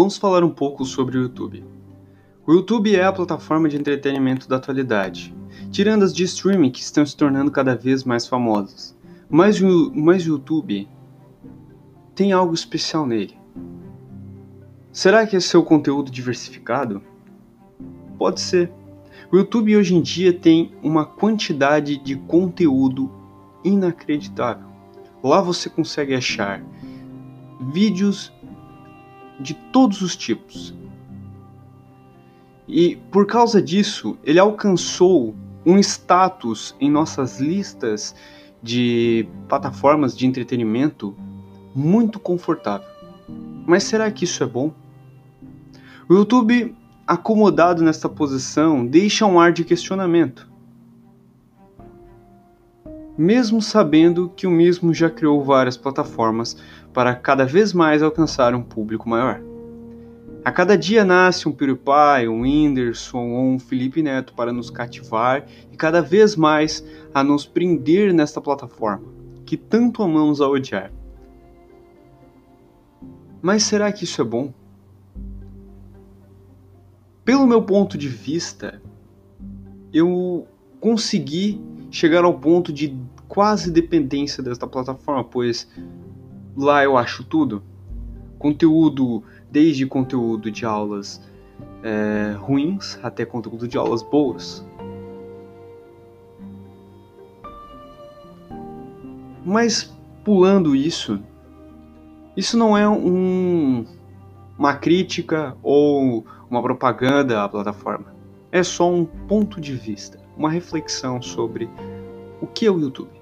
Vamos falar um pouco sobre o YouTube. O YouTube é a plataforma de entretenimento da atualidade, tirando as de streaming que estão se tornando cada vez mais famosas. Mas o, mas o YouTube tem algo especial nele. Será que é seu conteúdo diversificado? Pode ser. O YouTube hoje em dia tem uma quantidade de conteúdo inacreditável. Lá você consegue achar vídeos de todos os tipos. E por causa disso, ele alcançou um status em nossas listas de plataformas de entretenimento muito confortável. Mas será que isso é bom? O YouTube, acomodado nesta posição, deixa um ar de questionamento. Mesmo sabendo que o mesmo já criou várias plataformas para cada vez mais alcançar um público maior. A cada dia nasce um PewDiePie, um Whindersson ou um Felipe Neto para nos cativar e cada vez mais a nos prender nesta plataforma, que tanto amamos a odiar. Mas será que isso é bom? Pelo meu ponto de vista, eu consegui chegar ao ponto de quase dependência desta plataforma, pois lá eu acho tudo. Conteúdo, desde conteúdo de aulas é, ruins até conteúdo de aulas boas. Mas pulando isso, isso não é um, uma crítica ou uma propaganda à plataforma. É só um ponto de vista, uma reflexão sobre o que é o YouTube.